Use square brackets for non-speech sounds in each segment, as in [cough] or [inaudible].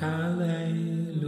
Hallelujah.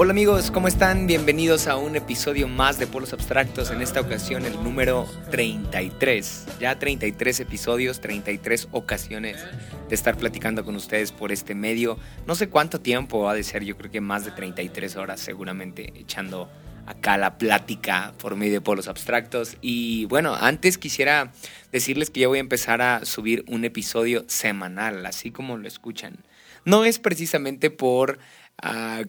Hola amigos, ¿cómo están? Bienvenidos a un episodio más de Polos Abstractos, en esta ocasión el número 33. Ya 33 episodios, 33 ocasiones de estar platicando con ustedes por este medio. No sé cuánto tiempo ha de ser, yo creo que más de 33 horas seguramente echando acá la plática por medio de Polos Abstractos. Y bueno, antes quisiera decirles que ya voy a empezar a subir un episodio semanal, así como lo escuchan. No es precisamente por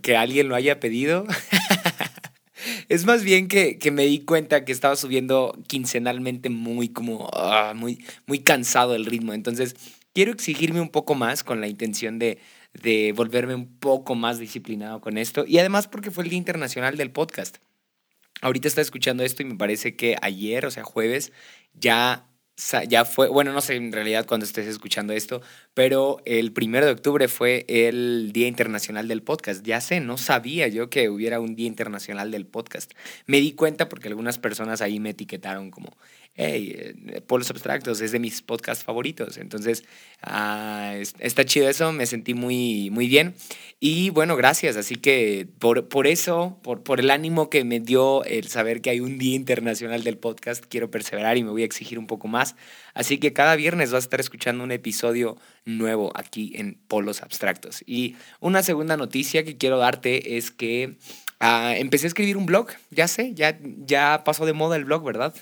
que alguien lo haya pedido. [laughs] es más bien que, me di cuenta que estaba subiendo quincenalmente muy como ah, muy, muy cansado el ritmo. Entonces, quiero exigirme un poco más con la intención de, de volverme un poco más disciplinado con esto. Y además porque fue el Día Internacional del Podcast. Ahorita está escuchando esto y me parece que ayer, o sea, jueves, ya ya fue, bueno, no sé en realidad cuando estés escuchando esto, pero el primero de octubre fue el Día Internacional del Podcast. Ya sé, no sabía yo que hubiera un Día Internacional del Podcast. Me di cuenta porque algunas personas ahí me etiquetaron como hey, eh, Polos Abstractos es de mis podcasts favoritos. Entonces, ah, está chido eso, me sentí muy, muy bien. Y bueno, gracias. Así que por, por eso, por, por el ánimo que me dio el saber que hay un Día Internacional del Podcast, quiero perseverar y me voy a exigir un poco más. Así que cada viernes vas a estar escuchando un episodio nuevo aquí en Polos Abstractos. Y una segunda noticia que quiero darte es que ah, empecé a escribir un blog. Ya sé, ya, ya pasó de moda el blog, ¿verdad?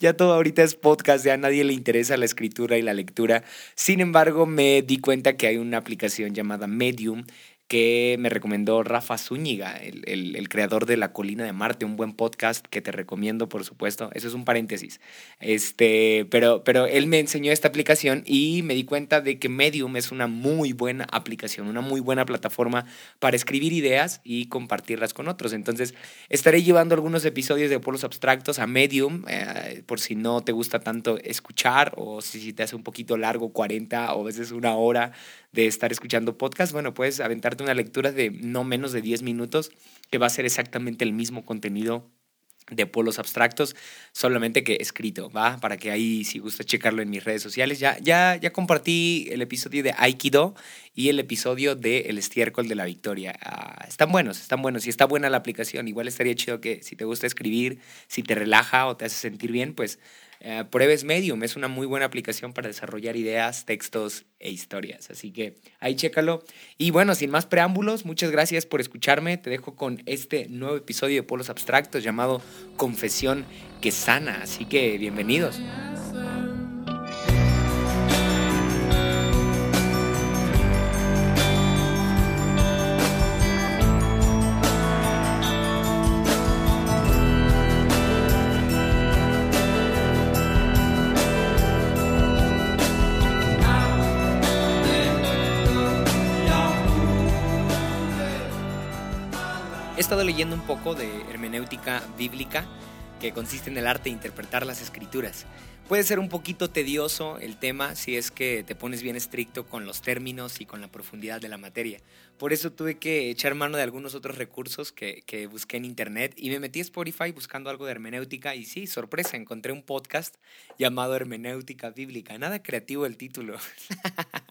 Ya todo ahorita es podcast, ya a nadie le interesa la escritura y la lectura. Sin embargo, me di cuenta que hay una aplicación llamada Medium que me recomendó Rafa Zúñiga, el, creador de La Colina de Marte, un buen podcast que te recomiendo, por supuesto. Eso es un paréntesis. Este, pero, pero él me enseñó esta aplicación y me di cuenta de que Medium es una muy buena aplicación, una muy buena plataforma para escribir ideas y compartirlas con otros. Entonces, estaré llevando algunos episodios de Polos Abstractos a Medium, eh, por si no te gusta tanto escuchar o si te hace un poquito largo, 40 o a veces una hora de estar escuchando podcast, bueno, puedes aventarte una lectura de no menos de 10 minutos que va a ser exactamente el mismo contenido de polos abstractos, solamente que escrito, ¿va? Para que ahí, si gusta checarlo en mis redes sociales, ya, ya, ya compartí el episodio de Aikido y el episodio de El estiércol de la victoria. Ah, están buenos, están buenos y está buena la aplicación. Igual estaría chido que si te gusta escribir, si te relaja o te hace sentir bien, pues eh, pruebes Medium, es una muy buena aplicación para desarrollar ideas, textos e historias. Así que ahí chécalo. Y bueno, sin más preámbulos, muchas gracias por escucharme. Te dejo con este nuevo episodio de Polos Abstractos llamado Confesión que sana. Así que bienvenidos. Leyendo un poco de hermenéutica bíblica que consiste en el arte de interpretar las escrituras. Puede ser un poquito tedioso el tema si es que te pones bien estricto con los términos y con la profundidad de la materia. Por eso tuve que echar mano de algunos otros recursos que, que, busqué en internet y me metí a Spotify buscando algo de hermenéutica y sí, sorpresa, encontré un podcast llamado Hermenéutica Bíblica. Nada creativo el título, [laughs]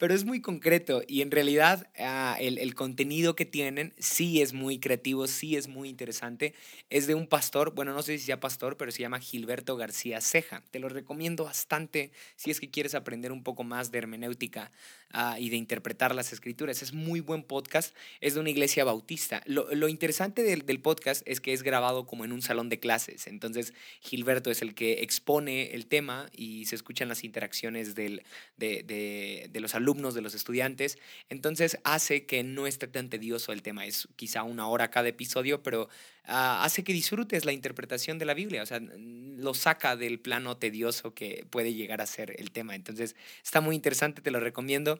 pero es muy concreto y en realidad ah, el, el, contenido que tienen sí es muy creativo, sí es muy interesante. Es de un pastor, bueno, no sé si sea pastor, pero se llama Gilberto García Ceja. Te lo recomiendo bastante si es que quieres aprender un poco más de hermenéutica ah, y de interpretar las escrituras. Es muy buen podcast, es de una iglesia bautista. Lo, interesante del, podcast es que es grabado como en un salón de clases, entonces Gilberto es el que expone el tema y se escuchan las interacciones del, de, los alumnos, de los estudiantes, entonces hace que no esté tan tedioso el tema, es quizá una hora cada episodio, pero ah, hace que disfrutes la interpretación de la Biblia, o sea, lo saca del plano tedioso que puede llegar a ser el tema. Entonces, está muy interesante, te lo recomiendo.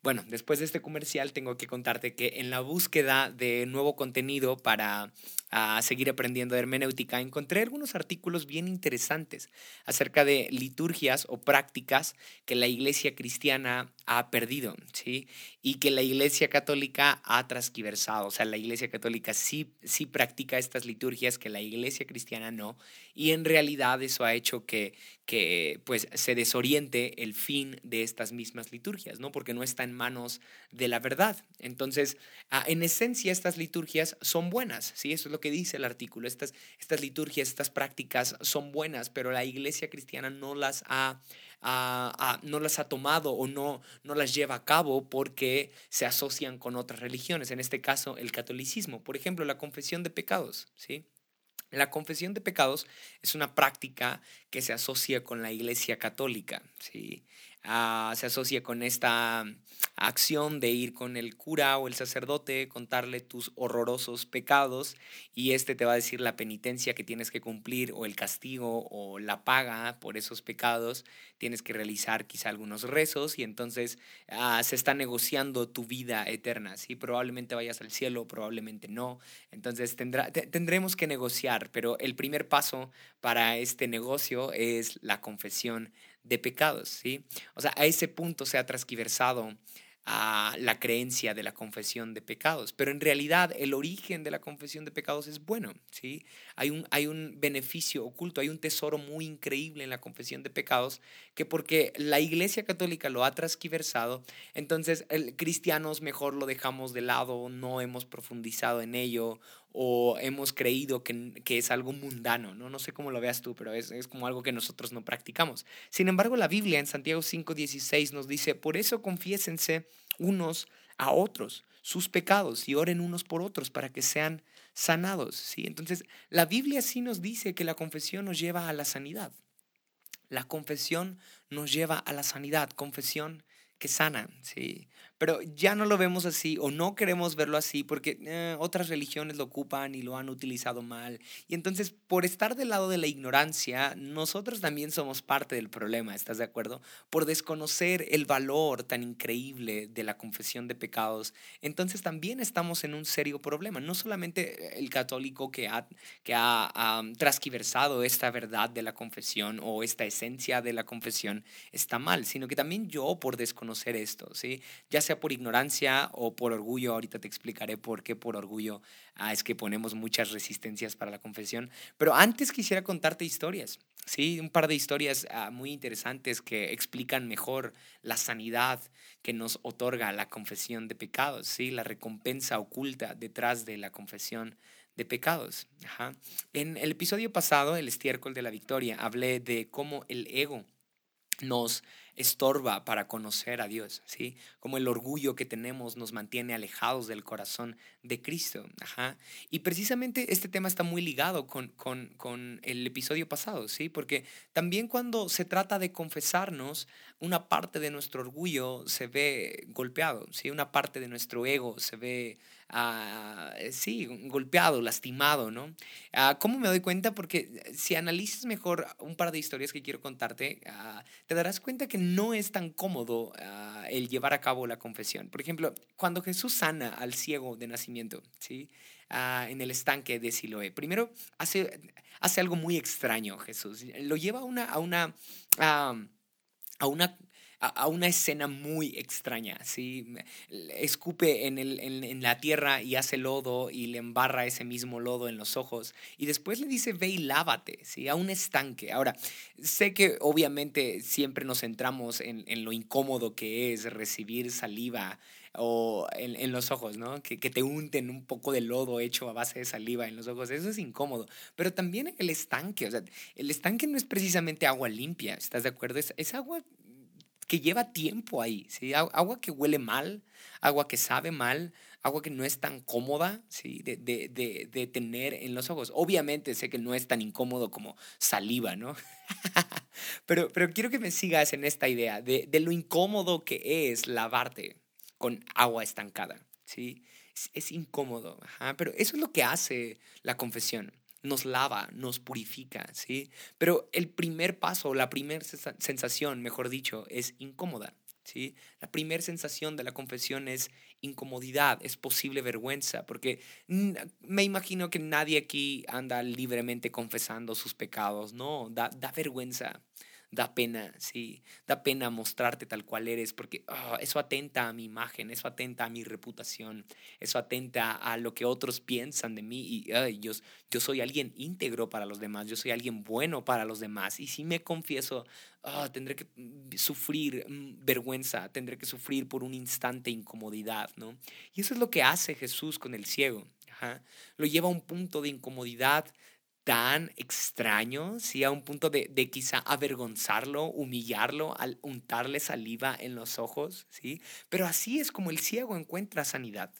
Bueno, después de este comercial tengo que contarte que en la búsqueda de nuevo contenido para ah, seguir aprendiendo de hermenéutica encontré algunos artículos bien interesantes acerca de liturgias o prácticas que la iglesia cristiana ha perdido, ¿sí? Y que la iglesia católica ha transquiversado. O sea, la iglesia católica sí, sí practica estas liturgias que la iglesia cristiana no. Y en realidad eso ha hecho que, que pues, se desoriente el fin de estas mismas liturgias, ¿no? Porque no están manos de la verdad. Entonces, ah, en esencia, estas liturgias son buenas, ¿sí? Eso es lo que dice el artículo. Estas, estas liturgias, estas prácticas son buenas, pero la iglesia cristiana no las ha, no las ha tomado o no, no las lleva a cabo porque se asocian con otras religiones, en este caso el catolicismo. Por ejemplo, la confesión de pecados, ¿sí? La confesión de pecados es una práctica que se asocia con la Iglesia Católica, ¿sí? Ah, se asocia con esta acción de ir con el cura o el sacerdote, contarle tus horrorosos pecados y este te va a decir la penitencia que tienes que cumplir o el castigo o la paga por esos pecados. Tienes que realizar quizá algunos rezos y entonces ah, se está negociando tu vida eterna. ¿sí? Probablemente vayas al cielo, probablemente no. Entonces tendrá, tendremos que negociar, pero el primer paso para este negocio es la confesión de pecados, ¿sí? O sea, a ese punto se ha transquiversado a la creencia de la confesión de pecados. Pero en realidad el origen de la confesión de pecados es bueno, ¿sí? Hay un, hay un beneficio oculto, hay un tesoro muy increíble en la confesión de pecados que porque la Iglesia Católica lo ha transquiversado, entonces el, cristianos mejor lo dejamos de lado, no hemos profundizado en ello o hemos creído que, que, es algo mundano, ¿no? No sé cómo lo veas tú, pero es, es, como algo que nosotros no practicamos. Sin embargo, la Biblia en Santiago 5:16 nos dice, por eso confiésense unos a otros sus pecados y oren unos por otros para que sean sanados, ¿sí? Entonces, la Biblia sí nos dice que la confesión nos lleva a la sanidad. La confesión nos lleva a la sanidad, confesión que sana, ¿sí? Pero ya no lo vemos así o no queremos verlo así porque eh, otras religiones lo ocupan y lo han utilizado mal. Y entonces, por estar del lado de la ignorancia, nosotros también somos parte del problema, ¿estás de acuerdo? Por desconocer el valor tan increíble de la confesión de pecados, entonces también estamos en un serio problema. No solamente el católico que ha, que ha transquiversado esta verdad de la confesión o esta esencia de la confesión está mal, sino que también yo por desconocer esto, ¿sí? Ya sea por ignorancia o por orgullo, ahorita te explicaré por qué por orgullo ah, es que ponemos muchas resistencias para la confesión, pero antes quisiera contarte historias, ¿sí? Un par de historias ah, muy interesantes que explican mejor la sanidad que nos otorga la confesión de pecados, ¿sí? La recompensa oculta detrás de la confesión de pecados. En el episodio pasado, el estiércol de la victoria, hablé de cómo el ego nos estorba para conocer a Dios, ¿sí? Como el orgullo que tenemos nos mantiene alejados del corazón de Cristo. Ajá. Y precisamente este tema está muy ligado con, con, con, el episodio pasado, ¿sí? Porque también cuando se trata de confesarnos, una parte de nuestro orgullo se ve golpeado, ¿sí? Una parte de nuestro ego se ve Ah, sí, golpeado, lastimado, ¿no? Ah, ¿Cómo me doy cuenta? Porque si analizas mejor un par de historias que quiero contarte, ah, te darás cuenta que no es tan cómodo el llevar a cabo la confesión. Por ejemplo, cuando Jesús sana al ciego de nacimiento, ¿sí? en el estanque de Siloé. Primero, hace, hace algo muy extraño Jesús. Lo lleva a una, a una, a una a, una escena muy extraña, ¿sí? Escupe en, el, en, la tierra y hace lodo y le embarra ese mismo lodo en los ojos y después le dice, ve y lávate, ¿sí? A un estanque. Ahora, sé que obviamente siempre nos centramos en, en lo incómodo que es recibir saliva o en, en, los ojos, ¿no? Que, que, te unten un poco de lodo hecho a base de saliva en los ojos, eso es incómodo. Pero también el estanque, o sea, el estanque no es precisamente agua limpia, ¿estás de acuerdo? Es, agua que lleva tiempo ahí, ¿sí? Agua que huele mal, agua que sabe mal, agua que no es tan cómoda ¿sí? de, de, de, de, tener en los ojos. Obviamente sé que no es tan incómodo como saliva, ¿no? [laughs] pero, pero quiero que me sigas en esta idea de, de lo incómodo que es lavarte con agua estancada, ¿sí? Es, es incómodo, pero eso es lo que hace la confesión nos lava, nos purifica, ¿sí? Pero el primer paso, la primera sensación, mejor dicho, es incómoda, ¿sí? La primera sensación de la confesión es incomodidad, es posible vergüenza, porque me imagino que nadie aquí anda libremente confesando sus pecados, no, da, da vergüenza da pena, sí, da pena mostrarte tal cual eres, porque ah, eso atenta a mi imagen, eso atenta a mi reputación, eso atenta a lo que otros piensan de mí y yo, yo soy alguien íntegro para los demás, yo soy alguien bueno para los demás y si me confieso, ah, tendré que mm, sufrir mm, vergüenza, tendré que sufrir por un instante incomodidad, ¿no? Y eso es lo que hace Jesús con el ciego. Lo lleva a un punto de incomodidad tan extraño, ¿sí? a un punto de, de, quizá avergonzarlo, humillarlo, al untarle saliva en los ojos, ¿sí? Pero así es como el ciego encuentra sanidad.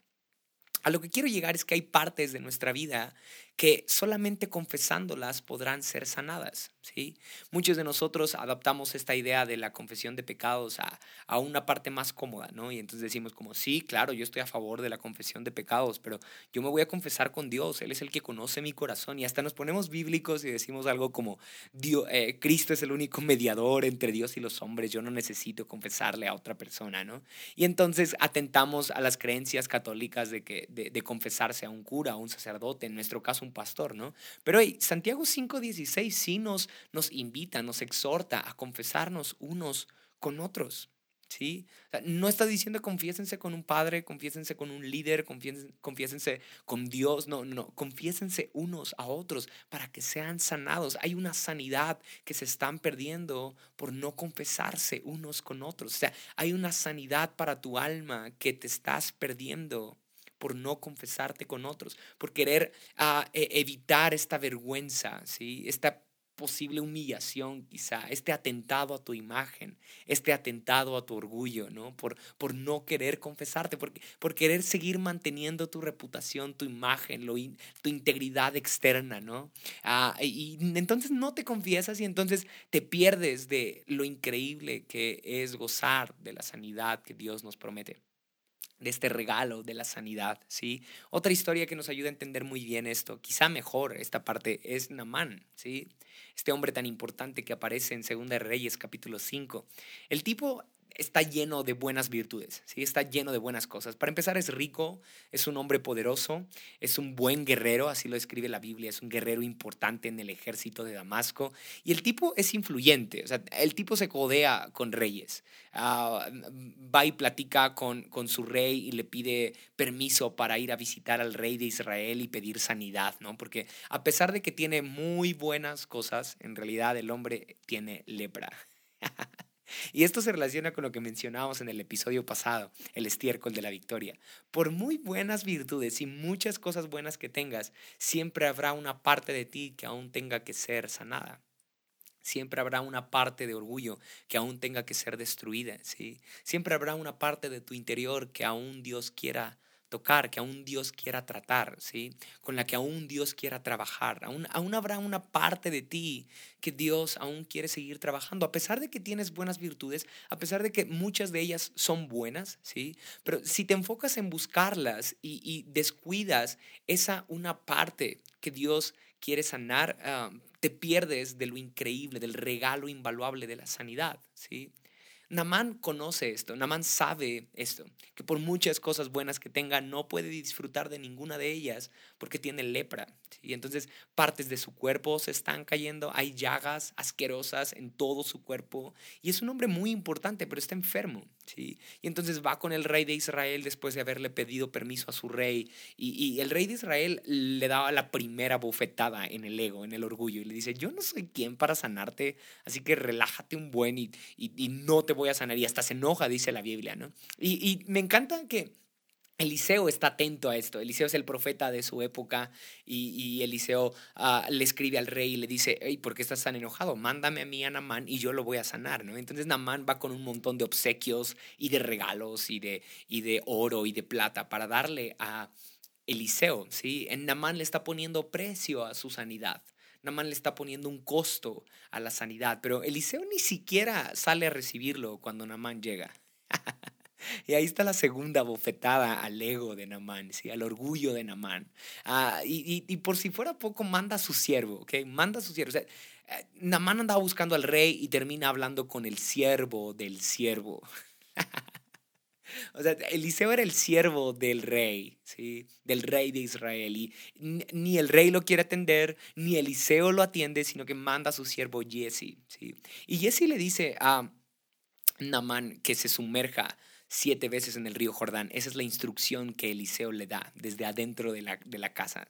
A lo que quiero llegar es que hay partes de nuestra vida que solamente confesándolas podrán ser sanadas. ¿sí? Muchos de nosotros adaptamos esta idea de la confesión de pecados a, a, una parte más cómoda, ¿no? Y entonces decimos como, sí, claro, yo estoy a favor de la confesión de pecados, pero yo me voy a confesar con Dios, Él es el que conoce mi corazón. Y hasta nos ponemos bíblicos y decimos algo como, Dios, eh, Cristo es el único mediador entre Dios y los hombres, yo no necesito confesarle a otra persona, ¿no? Y entonces atentamos a las creencias católicas de, que, de, de confesarse a un cura, a un sacerdote, en nuestro caso pastor, ¿no? Pero hey, Santiago 5.16 sí nos, nos invita, nos exhorta a confesarnos unos con otros. ¿Sí? no está diciendo confiésense con un padre, confiésense con un líder, confiésense, confiésense con Dios, no, no, confiésense unos a otros para que sean sanados. Hay una sanidad que se están perdiendo por no confesarse unos con otros. O sea, hay una sanidad para tu alma que te estás perdiendo por no confesarte con otros, por querer ah, e, evitar esta vergüenza, ¿sí? esta posible humillación quizá, este atentado a tu imagen, este atentado a tu orgullo, ¿no? Por, por no querer confesarte, por, por querer seguir manteniendo tu reputación, tu imagen, tu integridad externa, ¿no? Ah, y entonces no te confiesas y entonces te pierdes de lo increíble que es gozar de la sanidad que Dios nos promete de este regalo de la sanidad, ¿sí? Otra historia que nos ayuda a entender muy bien esto, quizá mejor esta parte, es Namán, ¿sí? Este hombre tan importante que aparece en Segunda Reyes capítulo 5. El tipo está lleno de buenas virtudes, ¿sí? está lleno de buenas cosas. Para empezar, es rico, es un hombre poderoso, es un buen guerrero, así lo escribe la Biblia, es un guerrero importante en el ejército de Damasco. Y el tipo es influyente, o sea, el tipo se codea con reyes. Ah, va y platica con, con su rey y le pide permiso para ir a visitar al rey de Israel y pedir sanidad, ¿no? Porque a pesar de que tiene muy buenas cosas, en realidad el hombre tiene lepra. [laughs] Y esto se relaciona con lo que mencionábamos en el episodio pasado, el estiércol de la victoria. Por muy buenas virtudes y muchas cosas buenas que tengas, siempre habrá una parte de ti que aún tenga que ser sanada. Siempre habrá una parte de orgullo que aún tenga que ser destruida, ¿sí? Siempre habrá una parte de tu interior que aún Dios quiera tocar, que aún Dios quiera tratar, ¿sí? Con la que aún Dios quiera trabajar. Aún, aún habrá una parte de ti que Dios aún quiere seguir trabajando, a pesar de que tienes buenas virtudes, a pesar de que muchas de ellas son buenas, ¿sí? Pero si te enfocas en buscarlas y, descuidas esa una parte que Dios quiere sanar, ah, te pierdes de lo increíble, del regalo invaluable de la sanidad, ¿sí? Namán conoce esto, Namán sabe esto, que por muchas cosas buenas que tenga, no puede disfrutar de ninguna de ellas porque tiene lepra. Y entonces partes de su cuerpo se están cayendo, hay llagas asquerosas en todo su cuerpo. Y es un hombre muy importante, pero está enfermo. Y entonces va con el rey de Israel después de haberle pedido permiso a su rey. Y, el rey de Israel le daba la primera bofetada en el ego, en el orgullo. Y le dice, yo no soy quien para sanarte, así que relájate un buen y, y no te voy a sanar. Y hasta se enoja, dice la Biblia, ¿no? Y, y me encanta que Eliseo está atento a esto. Eliseo es el profeta de su época y, Eliseo ah, le escribe al rey y le dice, ¿por qué estás tan enojado? Mándame a mí a Namán y yo lo voy a sanar, ¿no? Entonces Namán va con un montón de obsequios y de regalos y de, y de oro y de plata para darle a Eliseo, ¿sí? En Namán le está poniendo precio a su sanidad. Namán le está poniendo un costo a la sanidad, pero Eliseo ni siquiera sale a recibirlo cuando Namán llega. [laughs] Y ahí está la segunda bofetada al ego de Namán, ¿sí? al orgullo de Namán. Ah, y, y, por si fuera poco, manda a su siervo, ¿ok? Manda a su siervo. O eh, Namán andaba buscando al rey y termina hablando con el siervo del siervo. [laughs] O sea, Eliseo era el siervo del rey, ¿sí? Del rey de Israel. Y ni el rey lo quiere atender, ni Eliseo lo atiende, sino que manda a su siervo Jesse, ¿sí? Y Jesse le dice a Namán que se sumerja siete veces en el río Jordán. Esa es la instrucción que Eliseo le da desde adentro de la, de la casa.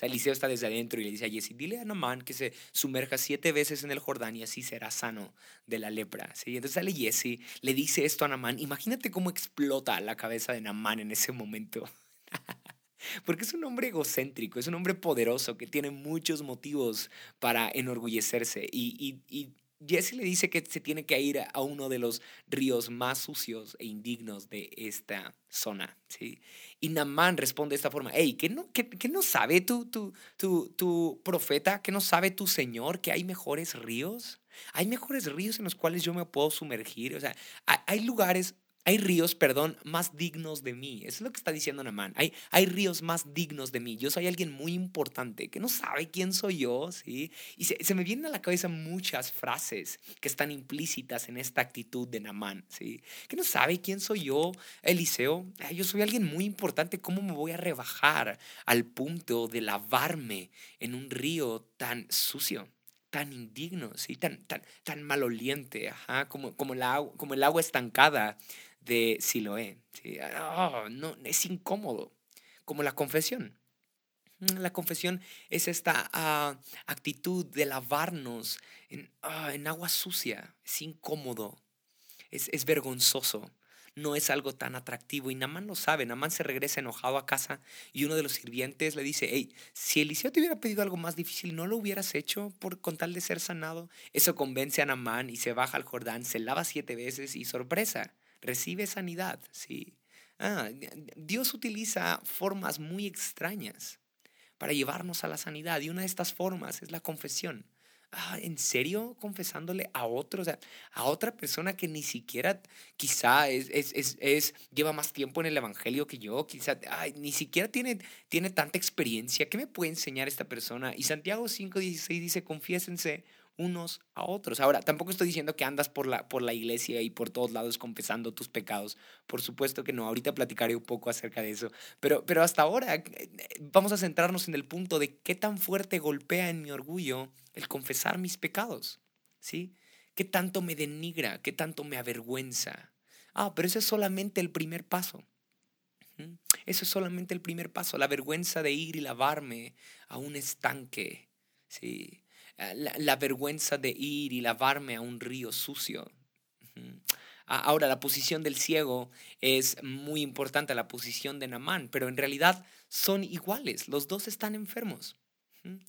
Eliseo está desde adentro y le dice a Jesse, dile a Namán que se sumerja siete veces en el Jordán y así será sano de la lepra. ¿sí? Entonces sale Jesse, le dice esto a Namán. Imagínate cómo explota la cabeza de Namán en ese momento. [laughs] Porque es un hombre egocéntrico, es un hombre poderoso que tiene muchos motivos para enorgullecerse y, y Jesse le dice que se tiene que ir a uno de los ríos más sucios e indignos de esta zona. ¿sí? Y Namán responde de esta forma, hey, ¿qué no, qué, no sabe tu, tu, tu, tu profeta? ¿Qué no sabe tu Señor que hay mejores ríos? Hay mejores ríos en los cuales yo me puedo sumergir. O sea, hay lugares hay ríos, perdón, más dignos de mí. Eso es lo que está diciendo Namán. Hay, hay ríos más dignos de mí. Yo soy alguien muy importante que no sabe quién soy yo, ¿sí? Y se, me vienen a la cabeza muchas frases que están implícitas en esta actitud de Namán, ¿sí? Que no sabe quién soy yo, Eliseo. Yo soy alguien muy importante. ¿Cómo me voy a rebajar al punto de lavarme en un río tan sucio? tan indigno, ¿sí? tan, tan, tan maloliente, ajá, como, como, el agua estancada de Siloé. ¿sí? Oh, no, es incómodo, como la confesión. Mm, la confesión es esta ah, actitud de lavarnos en, ah, en, agua sucia. Es incómodo, es, es, vergonzoso, no es algo tan atractivo. Y Namán lo sabe, Namán se regresa enojado a casa y uno de los sirvientes le dice, hey, si Eliseo te hubiera pedido algo más difícil, ¿no lo hubieras hecho por, con tal de ser sanado? Eso convence a Namán y se baja al Jordán, se lava siete veces y sorpresa recibe sanidad, ¿sí? Ah, Dios utiliza formas muy extrañas para llevarnos a la sanidad y una de estas formas es la confesión. Ah, ¿En serio? Confesándole a otro, o sea, a otra persona que ni siquiera quizá es, es, es, lleva más tiempo en el Evangelio que yo, quizá ni siquiera tiene, tiene tanta experiencia. ¿Qué me puede enseñar esta persona? Y Santiago 5.16 dice, confiésense unos a otros. Ahora, tampoco estoy diciendo que andas por la, por la iglesia y por todos lados confesando tus pecados. Por supuesto que no, ahorita platicaré un poco acerca de eso. Pero, pero hasta ahora eh, vamos a centrarnos en el punto de qué tan fuerte golpea en mi orgullo el confesar mis pecados. ¿Sí? ¿Qué tanto me denigra? ¿Qué tanto me avergüenza? Ah, pero eso es solamente el primer paso. Eso es solamente el primer paso, la vergüenza de ir y lavarme a un estanque. Sí, eh, la, vergüenza de ir y lavarme a un río sucio. Ahora, la posición del ciego es muy importante, la posición de Namán, pero en realidad son iguales, los dos están enfermos.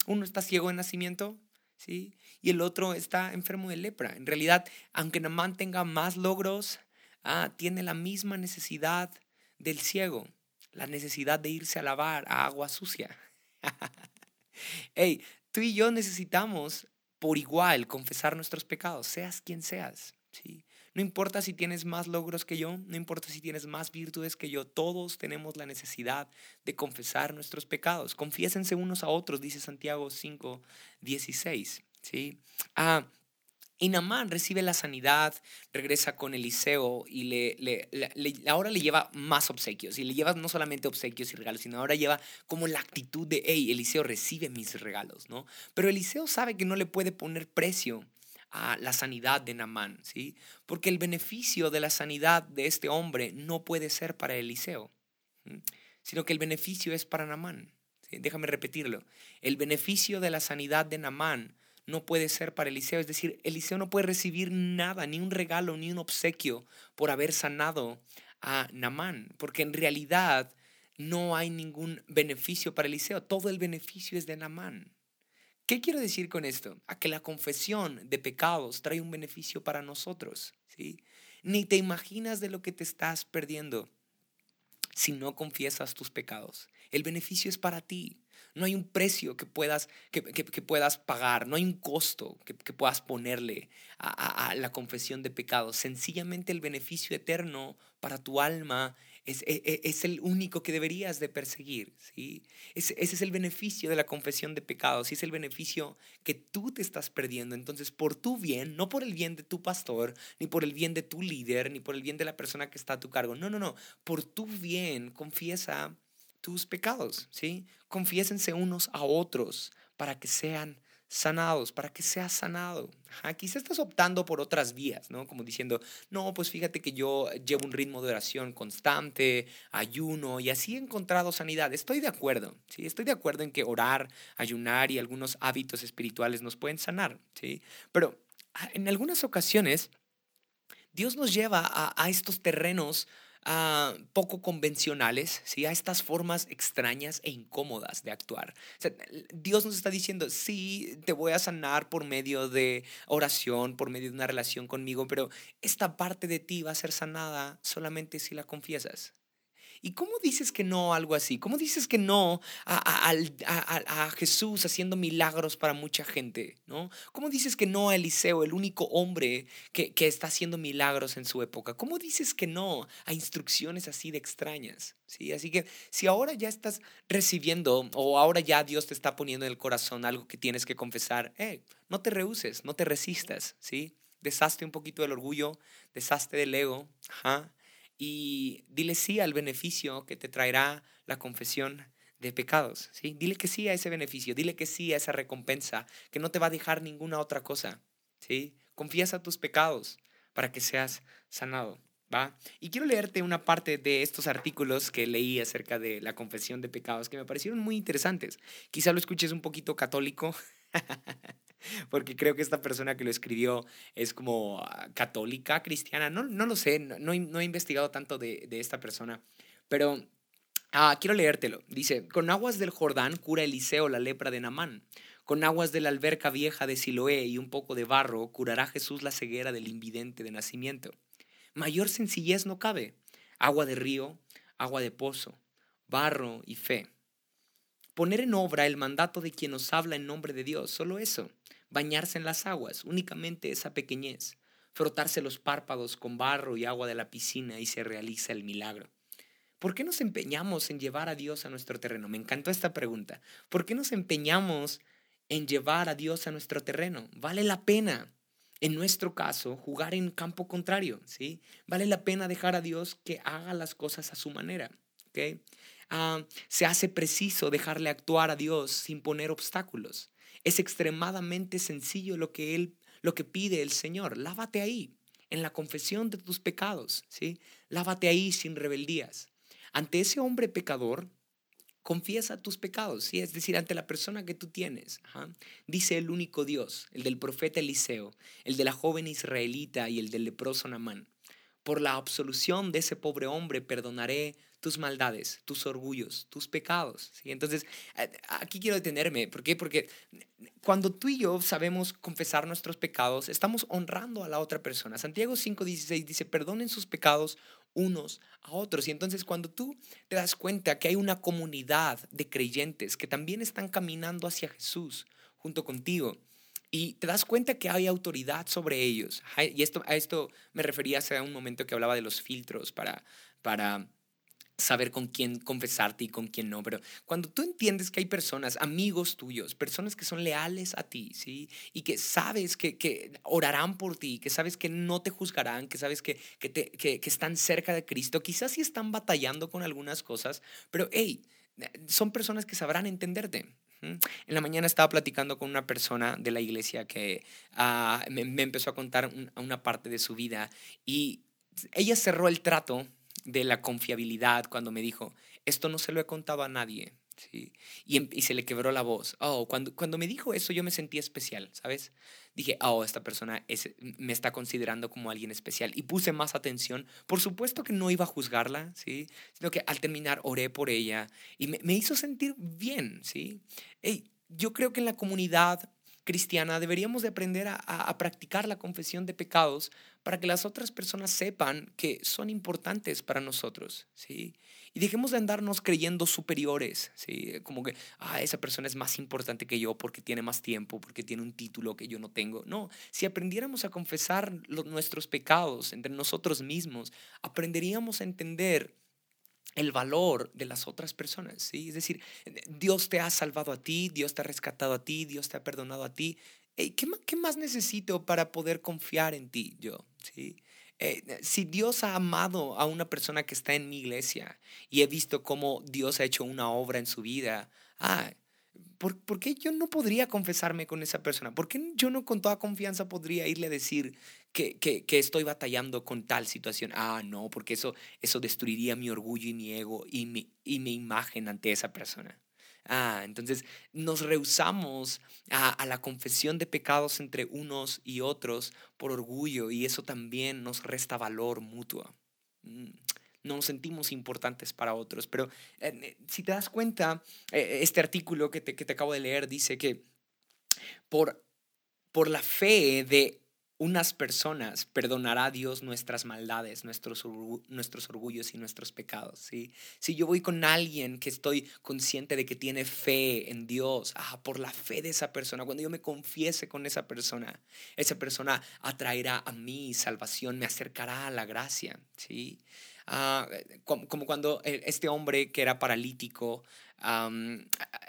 Uno está ciego de nacimiento, ¿sí? Y el otro está enfermo de lepra. En realidad, aunque Namán tenga más logros, ah, tiene la misma necesidad del ciego, la necesidad de irse a lavar a agua sucia. [laughs] hey, tú y yo necesitamos por igual confesar nuestros pecados, seas quien seas. ¿sí? No importa si tienes más logros que yo, no importa si tienes más virtudes que yo, todos tenemos la necesidad de confesar nuestros pecados. Confiésense unos a otros, dice Santiago 5, 16. ¿sí? Ah, y Namán recibe la sanidad, regresa con Eliseo y le, ahora le lleva más obsequios. Y le lleva no solamente obsequios y regalos, sino ahora lleva como la actitud de, hey, Eliseo recibe mis regalos, ¿no? Pero Eliseo sabe que no le puede poner precio a la sanidad de Namán, ¿sí? Porque el beneficio de la sanidad de este hombre no puede ser para Eliseo, sino que el beneficio es para Namán. Déjame repetirlo. El beneficio de la sanidad de Namán no puede ser para Eliseo. Es decir, Eliseo no puede recibir nada, ni un regalo, ni un obsequio por haber sanado a Namán, porque en realidad no hay ningún beneficio para Eliseo. Todo el beneficio es de Namán. ¿Qué quiero decir con esto? A que la confesión de pecados trae un beneficio para nosotros. ¿sí? Ni te imaginas de lo que te estás perdiendo si no confiesas tus pecados. El beneficio es para ti. No hay un precio que puedas, que, puedas pagar, no hay un costo que, puedas ponerle a, la confesión de pecados. Sencillamente el beneficio eterno para tu alma es, e, e, es, el único que deberías de perseguir. ¿sí? ese es el beneficio de la confesión de pecados y es el beneficio que tú te estás perdiendo. Entonces, por tu bien, no por el bien de tu pastor, ni por el bien de tu líder, ni por el bien de la persona que está a tu cargo. No, no, no. Por tu bien, confiesa tus pecados. ¿sí? Confiésense unos a otros para que sean sanados, para que seas sanado. Aquí se estás optando por otras vías, ¿no? Como diciendo, no, pues fíjate que yo llevo un ritmo de oración constante, ayuno y así he encontrado sanidad. Estoy de acuerdo, ¿sí? Estoy de acuerdo en que orar, ayunar y algunos hábitos espirituales nos pueden sanar, ¿sí? Pero ah, en algunas ocasiones Dios nos lleva a estos terrenos poco convencionales, ¿sí? a estas formas extrañas e incómodas de actuar. Dios nos está diciendo, sí, te voy a sanar por medio de oración, por medio de una relación conmigo, pero esta parte de ti va a ser sanada solamente si la confiesas. ¿Y cómo dices que no algo así? ¿Cómo dices que no a, Jesús haciendo milagros para mucha gente? ¿no? ¿Cómo dices que no a Eliseo, el único hombre que, que está haciendo milagros en su época? ¿Cómo dices que no a instrucciones así de extrañas? ¿Sí? Así que si ahora ya estás recibiendo o ahora ya Dios te está poniendo en el corazón algo que tienes que confesar, eh, no te rehuses, no te resistas, ¿sí? Deshazte un poquito del orgullo, deshazte del ego, ajá, y dile sí al beneficio que te traerá la confesión de pecados. ¿sí? Dile que sí a ese beneficio, dile que sí a esa recompensa, que no te va a dejar ninguna otra cosa. ¿sí? Confiesa tus pecados para que seas sanado. ¿va? Y quiero leerte una parte de estos artículos que leí acerca de la confesión de pecados que me parecieron muy interesantes. Quizá lo escuches un poquito católico. [laughs] [laughs] porque creo que esta persona que lo escribió es como ah, católica, cristiana, no, no lo sé, no, he investigado tanto de, de esta persona, pero ah, quiero leértelo. Dice, con aguas del Jordán cura Eliseo la lepra de Namán. Con aguas de la alberca vieja de Siloé y un poco de barro curará Jesús la ceguera del invidente de nacimiento. Mayor sencillez no cabe. Agua de río, agua de pozo, barro y fe. Poner en obra el mandato de quien nos habla en nombre de Dios, solo eso bañarse en las aguas, únicamente esa pequeñez, frotarse los párpados con barro y agua de la piscina y se realiza el milagro. ¿Por qué nos empeñamos en llevar a Dios a nuestro terreno? Me encantó esta pregunta. ¿Por qué nos empeñamos en llevar a Dios a nuestro terreno? Vale la pena, en nuestro caso, jugar en campo contrario, ¿sí? Vale la pena dejar a Dios que haga las cosas a su manera, ¿ok? Ah, se hace preciso dejarle actuar a Dios sin poner obstáculos. Es extremadamente sencillo lo que él lo que pide el Señor. Lávate ahí en la confesión de tus pecados, ¿sí? Lávate ahí sin rebeldías. Ante ese hombre pecador, confiesa tus pecados, ¿sí? Es decir, ante la persona que tú tienes. Dice el único Dios, el del profeta Eliseo, el de la joven israelita y el del leproso Namán. Por la absolución de ese pobre hombre perdonaré tus maldades, tus orgullos, tus pecados. Entonces, aquí quiero detenerme. ¿Por qué? Porque cuando tú y yo sabemos confesar nuestros pecados, estamos honrando a la otra persona. Santiago 5:16 dice, perdonen sus pecados unos a otros. Y entonces cuando tú te das cuenta que hay una comunidad de creyentes que también están caminando hacia Jesús junto contigo, y te das cuenta que hay autoridad sobre ellos. Y esto, a esto me refería hace un momento que hablaba de los filtros para, para saber con quién confesarte y con quién no, pero cuando tú entiendes que hay personas, amigos tuyos, personas que son leales a ti, ¿sí? Y que sabes que, que orarán por ti, que sabes que no te juzgarán, que sabes que, que, te, que, que están cerca de Cristo, quizás sí están batallando con algunas cosas, pero hey, son personas que sabrán entenderte. En la mañana estaba platicando con una persona de la iglesia que me, me, empezó a contar una parte de su vida y ella cerró el trato de la confiabilidad cuando me dijo, esto no se lo he contado a nadie. Y, em, y, se le quebró la voz. Oh, cuando, cuando me dijo eso yo me sentí especial, ¿sabes? Dije, oh, esta persona es, me está considerando como alguien especial. Y puse más atención. Por supuesto que no iba a juzgarla, ¿sí? Sino que al terminar oré por ella y me, me hizo sentir bien, ¿sí? Hey, yo creo que en la comunidad cristiana deberíamos de aprender a, practicar la confesión de pecados para que las otras personas sepan que son importantes para nosotros, ¿sí? Y dejemos de andarnos creyendo superiores, ¿sí? Como que, ah, esa persona es más importante que yo porque tiene más tiempo, porque tiene un título que yo no tengo. No, si aprendiéramos a confesar nuestros pecados entre nosotros mismos, aprenderíamos a entender el valor de las otras personas, ¿sí? Es decir, Dios te ha salvado a ti, Dios te ha rescatado a ti, Dios te ha perdonado a ti. ¿qué, ¿Qué más necesito para poder confiar en ti yo? ¿sí? Eh, si Dios ha amado a una persona que está en mi iglesia y he visto cómo Dios ha hecho una obra en su vida, ah, ¿por, ¿por, qué yo no podría confesarme con esa persona? ¿Por qué yo no con toda confianza podría irle a decir que, que, estoy batallando con tal situación? Ah, no, porque eso, eso destruiría mi orgullo y mi ego y mi, y mi imagen ante esa persona. Ah, entonces nos rehusamos a, la confesión de pecados entre unos y otros por orgullo y eso también nos resta valor mutuo. Mm, no nos sentimos importantes para otros, pero eh, eh, si te das cuenta, eh, este artículo que te, que te acabo de leer dice que por, por la fe de unas personas perdonará Dios nuestras maldades, nuestros, nuestros orgullos y nuestros pecados. ¿sí? Si yo voy con alguien que estoy consciente de que tiene fe en Dios, ah, por la fe de esa persona, cuando yo me confiese con esa persona, esa persona atraerá a mí salvación, me acercará a la gracia. ¿sí? Ah, como, como, cuando eh, este hombre que era paralítico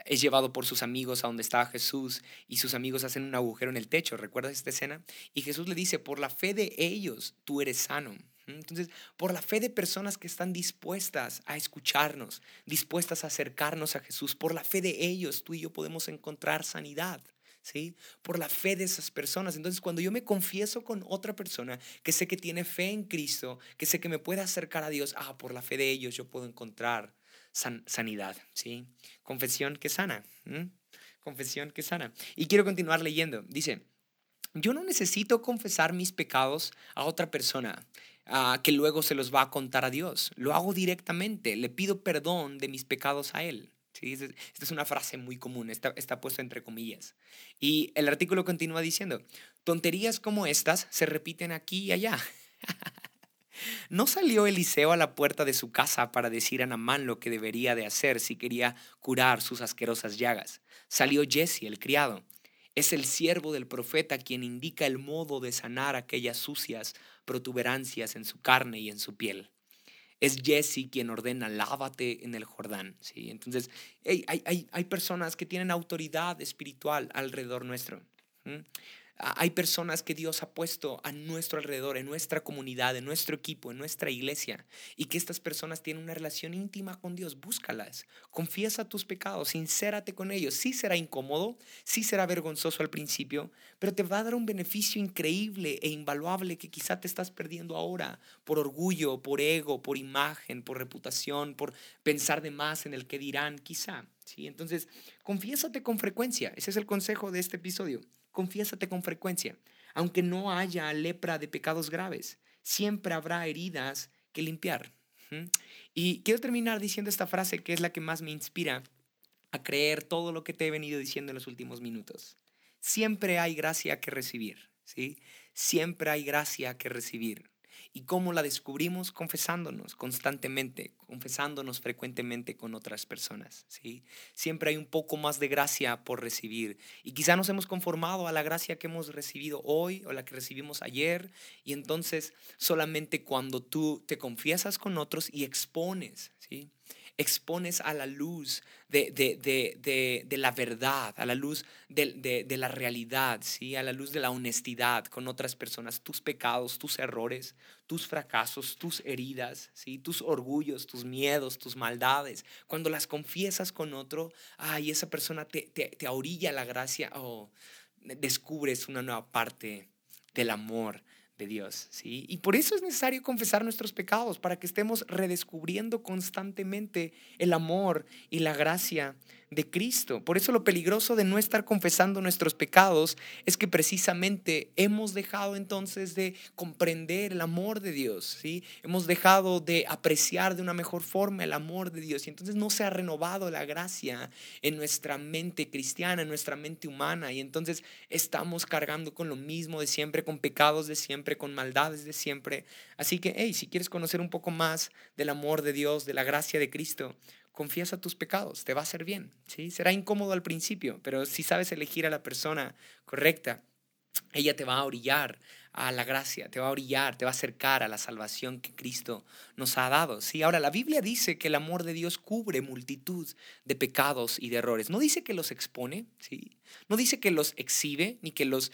es llevado por sus amigos a donde estaba Jesús y sus amigos hacen un agujero en el techo. ¿Recuerdas esta escena? Y Jesús le dice, por la fe de ellos, tú eres sano. Entonces, por la fe de personas que están dispuestas a escucharnos, dispuestas a acercarnos a Jesús, por la fe de ellos, tú y yo podemos encontrar sanidad. ¿Sí? Por la fe de esas personas. Entonces, cuando yo me confieso con otra persona que sé que tiene fe en Cristo, que sé que me puede acercar a Dios, ah, por la fe de ellos yo puedo encontrar sanidad, ¿sí? Confesión que sana, confesión que sana. Y quiero continuar leyendo. Dice, yo no necesito confesar mis pecados a otra persona ah, que luego se los va a contar a Dios. Lo hago directamente, le pido perdón de mis pecados a Él. Esta es una frase muy común, está, está puesta entre comillas. Y el artículo continúa diciendo, tonterías como estas se repiten aquí y allá. [laughs] ¿No salió Eliseo a la puerta de su casa para decir a Namán lo que debería de hacer si quería curar sus asquerosas llagas? Salió Jesse, el criado. Es el siervo del profeta quien indica el modo de sanar aquellas sucias protuberancias en su carne y en su piel. Es Jesse quien ordena, lávate en el Jordán. ¿sí? Entonces, hay, personas que tienen autoridad espiritual alrededor nuestro. Hay personas que Dios ha puesto a nuestro alrededor, en nuestra comunidad, en nuestro equipo, en nuestra iglesia, y que estas personas tienen una relación íntima con Dios. Búscalas, confiesa tus pecados, sincérate con ellos. Sí será incómodo, sí será vergonzoso al principio, pero te va a dar un beneficio increíble e invaluable que quizá te estás perdiendo ahora por orgullo, por ego, por imagen, por reputación, por pensar de más en el que dirán, quizá. ¿sí? Entonces, confiésate con frecuencia. Ese es el consejo de este episodio confiésate con frecuencia, aunque no haya lepra de pecados graves, siempre habrá heridas que limpiar. Y quiero terminar diciendo esta frase que es la que más me inspira a creer todo lo que te he venido diciendo en los últimos minutos. Siempre hay gracia que recibir, ¿sí? Siempre hay gracia que recibir. ¿Y cómo la descubrimos? Confesándonos constantemente, confesándonos frecuentemente con otras personas. ¿sí? Siempre hay un poco más de gracia por recibir. Y quizá nos hemos conformado a la gracia que hemos recibido hoy o la que recibimos ayer. Y entonces solamente cuando tú te confiesas con otros y expones, ¿sí? Expones a la luz de, de, la verdad, a la luz de, la realidad, ¿sí? a la luz de la honestidad con otras personas, tus pecados, tus errores, tus fracasos, tus heridas, ¿sí? tus orgullos, tus miedos, tus maldades. Cuando las confiesas con otro, ay, esa persona te, te, te orilla la gracia, o descubres una nueva parte del amor de Dios, ¿sí? Y por eso es necesario confesar nuestros pecados, para que estemos redescubriendo constantemente el amor y la gracia de Cristo. Por eso lo peligroso de no estar confesando nuestros pecados es que precisamente hemos dejado entonces de comprender el amor de Dios, ¿sí? Hemos dejado de apreciar de una mejor forma el amor de Dios y entonces no se ha renovado la gracia en nuestra mente cristiana, en nuestra mente humana y entonces estamos cargando con lo mismo de siempre, con pecados de siempre, con maldades de siempre. Así que, hey, si quieres conocer un poco más del amor de Dios, de la gracia de Cristo, confiesa tus pecados, te va a hacer bien, ¿sí? Será incómodo al principio, pero si sabes elegir a la persona correcta, ella te va a orillar a la gracia, te va a orillar, te va a acercar a la salvación que Cristo nos ha dado. Sí, ahora la Biblia dice que el amor de Dios cubre multitud de pecados y de errores. No dice que los expone, sí. No dice que los exhibe ni que los,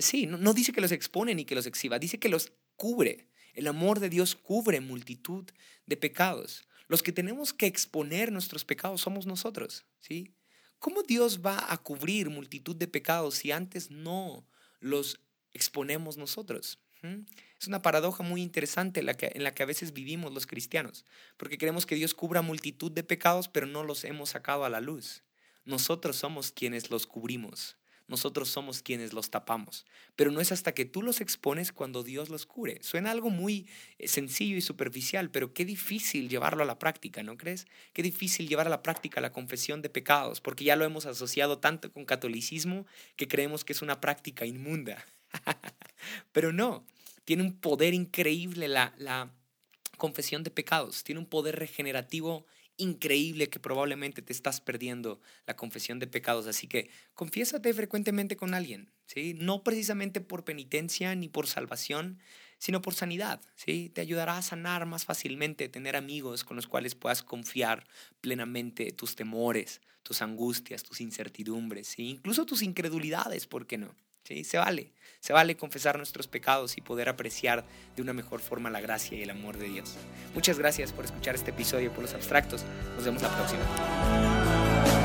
sí, no, no dice que los expone ni que los exhiba. Dice que los cubre. El amor de Dios cubre multitud de pecados. Los que tenemos que exponer nuestros pecados somos nosotros, ¿sí? ¿Cómo Dios va a cubrir multitud de pecados si antes no los exponemos nosotros? ¿Mm? Es una paradoja muy interesante en la, que, en la que a veces vivimos los cristianos, porque queremos que Dios cubra multitud de pecados, pero no los hemos sacado a la luz. Nosotros somos quienes los cubrimos nosotros somos quienes los tapamos. Pero no es hasta que tú los expones cuando Dios los cubre. Suena algo muy eh, sencillo y superficial, pero qué difícil llevarlo a la práctica, ¿no crees? Qué difícil llevar a la práctica la confesión de pecados, porque ya lo hemos asociado tanto con catolicismo que creemos que es una práctica inmunda. [laughs] pero no, tiene un poder increíble la, la confesión de pecados, tiene un poder regenerativo increíble que probablemente te estás perdiendo la confesión de pecados. Así que confiésate frecuentemente con alguien, ¿sí? No precisamente por penitencia ni por salvación, sino por sanidad, ¿sí? Te ayudará a sanar más fácilmente, tener amigos con los cuales puedas confiar plenamente tus temores, tus angustias, tus incertidumbres, incluso tus incredulidades, ¿por qué no? Se vale, se vale confesar nuestros pecados y poder apreciar de una mejor forma la gracia y el amor de Dios. Muchas gracias por escuchar este episodio por los abstractos. Nos vemos la próxima.